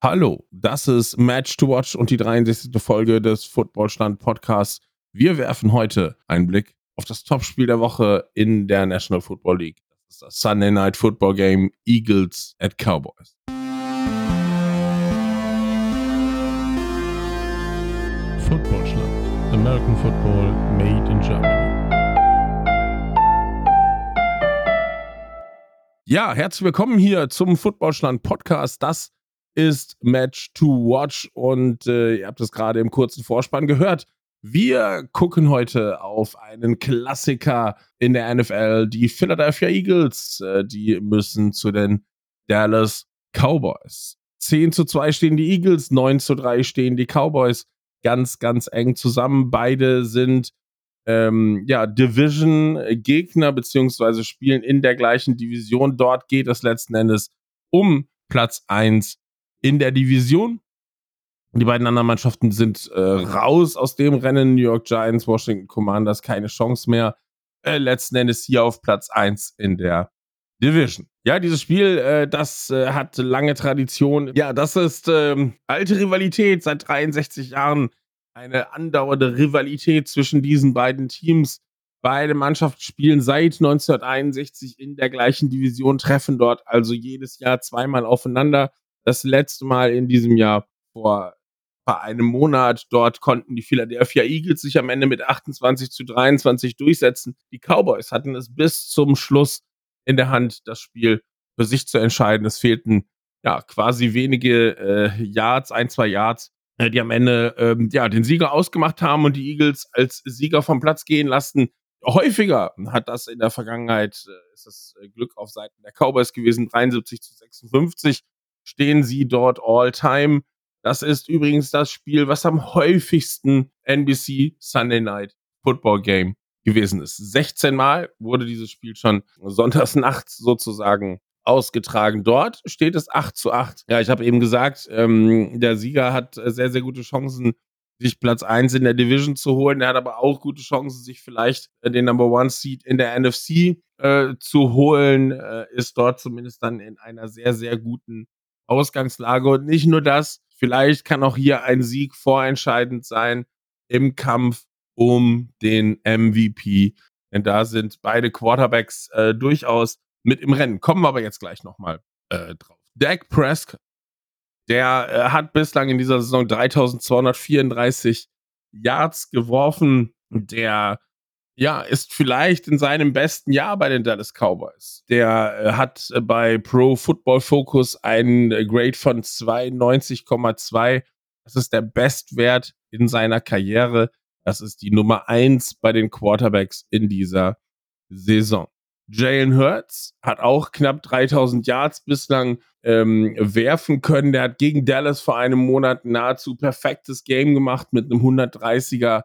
Hallo, das ist Match to Watch und die 63. Folge des Footballstand Podcasts. Wir werfen heute einen Blick auf das Topspiel der Woche in der National Football League. Das ist das Sunday Night Football Game Eagles at Cowboys. Footballstand. American Football made in Germany. Ja, herzlich willkommen hier zum Footballstand Podcast. Das ist Match to Watch und äh, ihr habt es gerade im kurzen Vorspann gehört. Wir gucken heute auf einen Klassiker in der NFL, die Philadelphia Eagles. Äh, die müssen zu den Dallas Cowboys. 10 zu 2 stehen die Eagles, 9 zu 3 stehen die Cowboys. Ganz, ganz eng zusammen. Beide sind ähm, ja, Division-Gegner, beziehungsweise spielen in der gleichen Division. Dort geht es letzten Endes um Platz 1 in der Division. Die beiden anderen Mannschaften sind äh, raus aus dem Rennen. New York Giants, Washington Commanders, keine Chance mehr. Äh, letzten Endes hier auf Platz 1 in der Division. Ja, dieses Spiel, äh, das äh, hat lange Tradition. Ja, das ist ähm, alte Rivalität seit 63 Jahren. Eine andauernde Rivalität zwischen diesen beiden Teams. Beide Mannschaften spielen seit 1961 in der gleichen Division, treffen dort also jedes Jahr zweimal aufeinander das letzte Mal in diesem Jahr vor, vor einem Monat. Dort konnten die Philadelphia Eagles sich am Ende mit 28 zu 23 durchsetzen. Die Cowboys hatten es bis zum Schluss in der Hand, das Spiel für sich zu entscheiden. Es fehlten ja quasi wenige äh, Yards, ein, zwei Yards, äh, die am Ende ähm, ja den Sieger ausgemacht haben und die Eagles als Sieger vom Platz gehen lassen. Häufiger hat das in der Vergangenheit, äh, ist das äh, Glück auf Seiten der Cowboys gewesen, 73 zu 56 stehen sie dort all time. Das ist übrigens das Spiel, was am häufigsten NBC Sunday Night Football Game gewesen ist. 16 Mal wurde dieses Spiel schon sonntags nachts sozusagen ausgetragen. Dort steht es 8 zu 8. Ja, ich habe eben gesagt, ähm, der Sieger hat sehr, sehr gute Chancen, sich Platz 1 in der Division zu holen. Er hat aber auch gute Chancen, sich vielleicht den Number One Seed in der NFC äh, zu holen. Äh, ist dort zumindest dann in einer sehr, sehr guten Ausgangslage. Und nicht nur das, vielleicht kann auch hier ein Sieg vorentscheidend sein im Kampf um den MVP. Denn da sind beide Quarterbacks äh, durchaus mit im Rennen. Kommen wir aber jetzt gleich nochmal äh, drauf. Dak Prescott, der äh, hat bislang in dieser Saison 3234 Yards geworfen. Der ja, ist vielleicht in seinem besten Jahr bei den Dallas Cowboys. Der äh, hat äh, bei Pro Football Focus einen äh, Grade von 92,2. Das ist der Bestwert in seiner Karriere. Das ist die Nummer eins bei den Quarterbacks in dieser Saison. Jalen Hurts hat auch knapp 3000 Yards bislang ähm, werfen können. Der hat gegen Dallas vor einem Monat nahezu perfektes Game gemacht mit einem 130er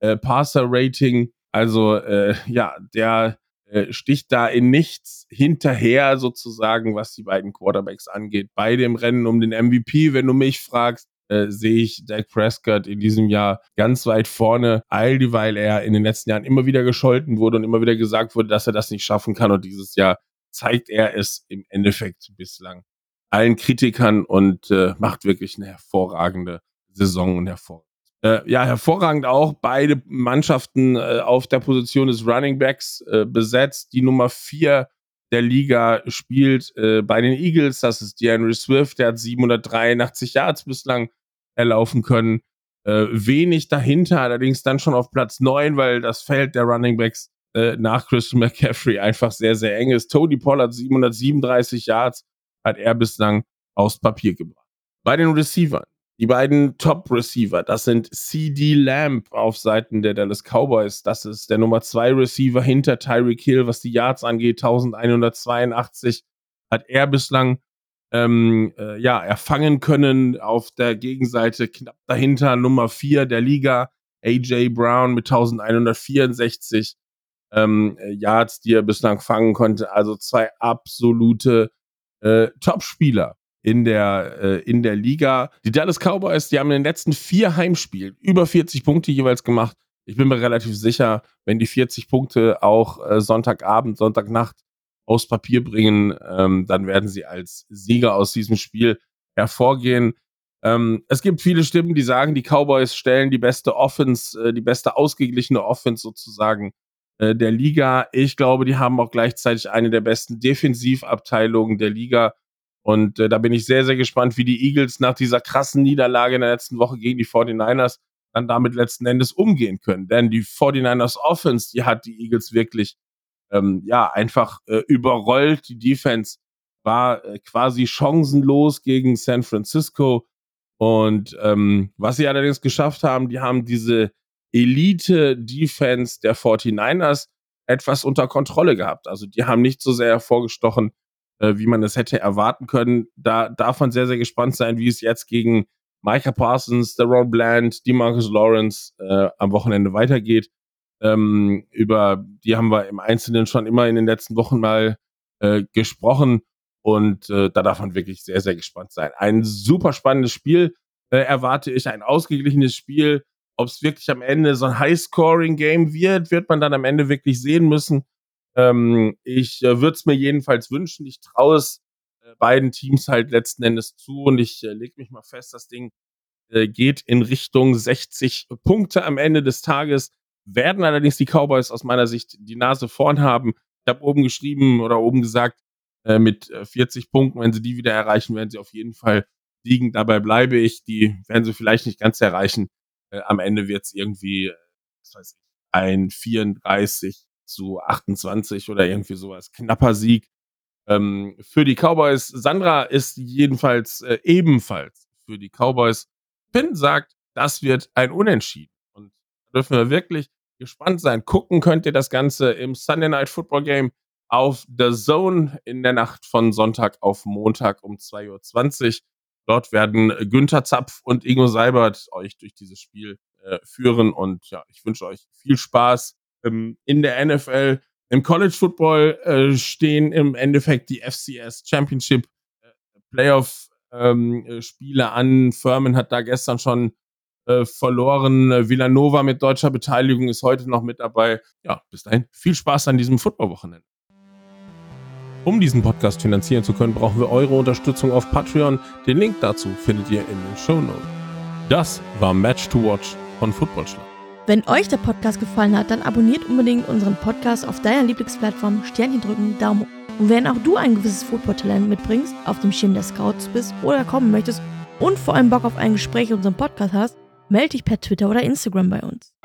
äh, Passer-Rating. Also äh, ja, der äh, sticht da in nichts hinterher sozusagen, was die beiden Quarterbacks angeht. Beide im Rennen um den MVP, wenn du mich fragst. Äh, sehe ich Dak Prescott in diesem Jahr ganz weit vorne, all dieweil er in den letzten Jahren immer wieder gescholten wurde und immer wieder gesagt wurde, dass er das nicht schaffen kann. Und dieses Jahr zeigt er es im Endeffekt bislang allen Kritikern und äh, macht wirklich eine hervorragende Saison und hervor äh, ja, hervorragend auch beide Mannschaften äh, auf der Position des Running Backs äh, besetzt. Die Nummer vier der Liga spielt äh, bei den Eagles. Das ist DeAndre Swift. Der hat 783 Yards bislang erlaufen können. Äh, wenig dahinter, allerdings dann schon auf Platz neun, weil das Feld der Running Backs äh, nach Christian McCaffrey einfach sehr, sehr eng ist. Tony Pollard 737 Yards hat er bislang aufs Papier gebracht. Bei den Receivern die beiden Top-Receiver, das sind CD Lamb auf Seiten der Dallas Cowboys. Das ist der Nummer 2 Receiver hinter Tyreek Hill, was die Yards angeht. 1182 hat er bislang ähm, äh, ja, erfangen können. Auf der Gegenseite knapp dahinter Nummer 4 der Liga, AJ Brown mit 1164 ähm, Yards, die er bislang fangen konnte. Also zwei absolute äh, Top-Spieler in der, äh, in der Liga. Die Dallas Cowboys, die haben in den letzten vier Heimspielen über 40 Punkte jeweils gemacht. Ich bin mir relativ sicher, wenn die 40 Punkte auch äh, Sonntagabend, Sonntagnacht aufs Papier bringen, ähm, dann werden sie als Sieger aus diesem Spiel hervorgehen. Ähm, es gibt viele Stimmen, die sagen, die Cowboys stellen die beste Offense, äh, die beste ausgeglichene Offense sozusagen äh, der Liga. Ich glaube, die haben auch gleichzeitig eine der besten Defensivabteilungen der Liga. Und äh, da bin ich sehr, sehr gespannt, wie die Eagles nach dieser krassen Niederlage in der letzten Woche gegen die 49ers dann damit letzten Endes umgehen können. Denn die 49ers Offense, die hat die Eagles wirklich ähm, ja einfach äh, überrollt. Die Defense war äh, quasi chancenlos gegen San Francisco. Und ähm, was sie allerdings geschafft haben, die haben diese Elite-Defense der 49ers etwas unter Kontrolle gehabt. Also die haben nicht so sehr hervorgestochen, wie man es hätte erwarten können. Da darf man sehr, sehr gespannt sein, wie es jetzt gegen Micah Parsons, Deron Bland, Demarcus Lawrence äh, am Wochenende weitergeht. Ähm, über die haben wir im Einzelnen schon immer in den letzten Wochen mal äh, gesprochen. Und äh, da darf man wirklich sehr, sehr gespannt sein. Ein super spannendes Spiel äh, erwarte ich, ein ausgeglichenes Spiel. Ob es wirklich am Ende so ein High-Scoring-Game wird, wird man dann am Ende wirklich sehen müssen. Ähm, ich äh, würde es mir jedenfalls wünschen. Ich traue es äh, beiden Teams halt letzten Endes zu und ich äh, lege mich mal fest, das Ding äh, geht in Richtung 60 Punkte am Ende des Tages. Werden allerdings die Cowboys aus meiner Sicht die Nase vorn haben. Ich habe oben geschrieben oder oben gesagt, äh, mit 40 äh, Punkten, wenn sie die wieder erreichen, werden sie auf jeden Fall liegen. Dabei bleibe ich. Die werden sie vielleicht nicht ganz erreichen. Äh, am Ende wird es irgendwie, was weiß ich, ein 34 zu 28 oder irgendwie sowas. Knapper Sieg ähm, für die Cowboys. Sandra ist jedenfalls äh, ebenfalls für die Cowboys. Finn sagt, das wird ein Unentschieden. Und da dürfen wir wirklich gespannt sein. Gucken könnt ihr das Ganze im Sunday Night Football Game auf The Zone in der Nacht von Sonntag auf Montag um 2.20 Uhr. Dort werden Günther Zapf und Ingo Seibert euch durch dieses Spiel äh, führen. Und ja, ich wünsche euch viel Spaß ähm, in der NFL. Im College Football äh, stehen im Endeffekt die FCS Championship äh, Playoff ähm, äh, Spiele an. Furman hat da gestern schon äh, verloren. Villanova mit deutscher Beteiligung ist heute noch mit dabei. Ja, bis dahin viel Spaß an diesem Footballwochenende. Um diesen Podcast finanzieren zu können, brauchen wir eure Unterstützung auf Patreon. Den Link dazu findet ihr in den Show Notes. Das war Match to Watch von Footballschlag. Wenn euch der Podcast gefallen hat, dann abonniert unbedingt unseren Podcast auf deiner Lieblingsplattform, Sternchen drücken, Daumen hoch. Und wenn auch du ein gewisses Football-Talent mitbringst, auf dem Schirm der Scouts bist oder kommen möchtest und vor allem Bock auf ein Gespräch in unserem Podcast hast, melde dich per Twitter oder Instagram bei uns.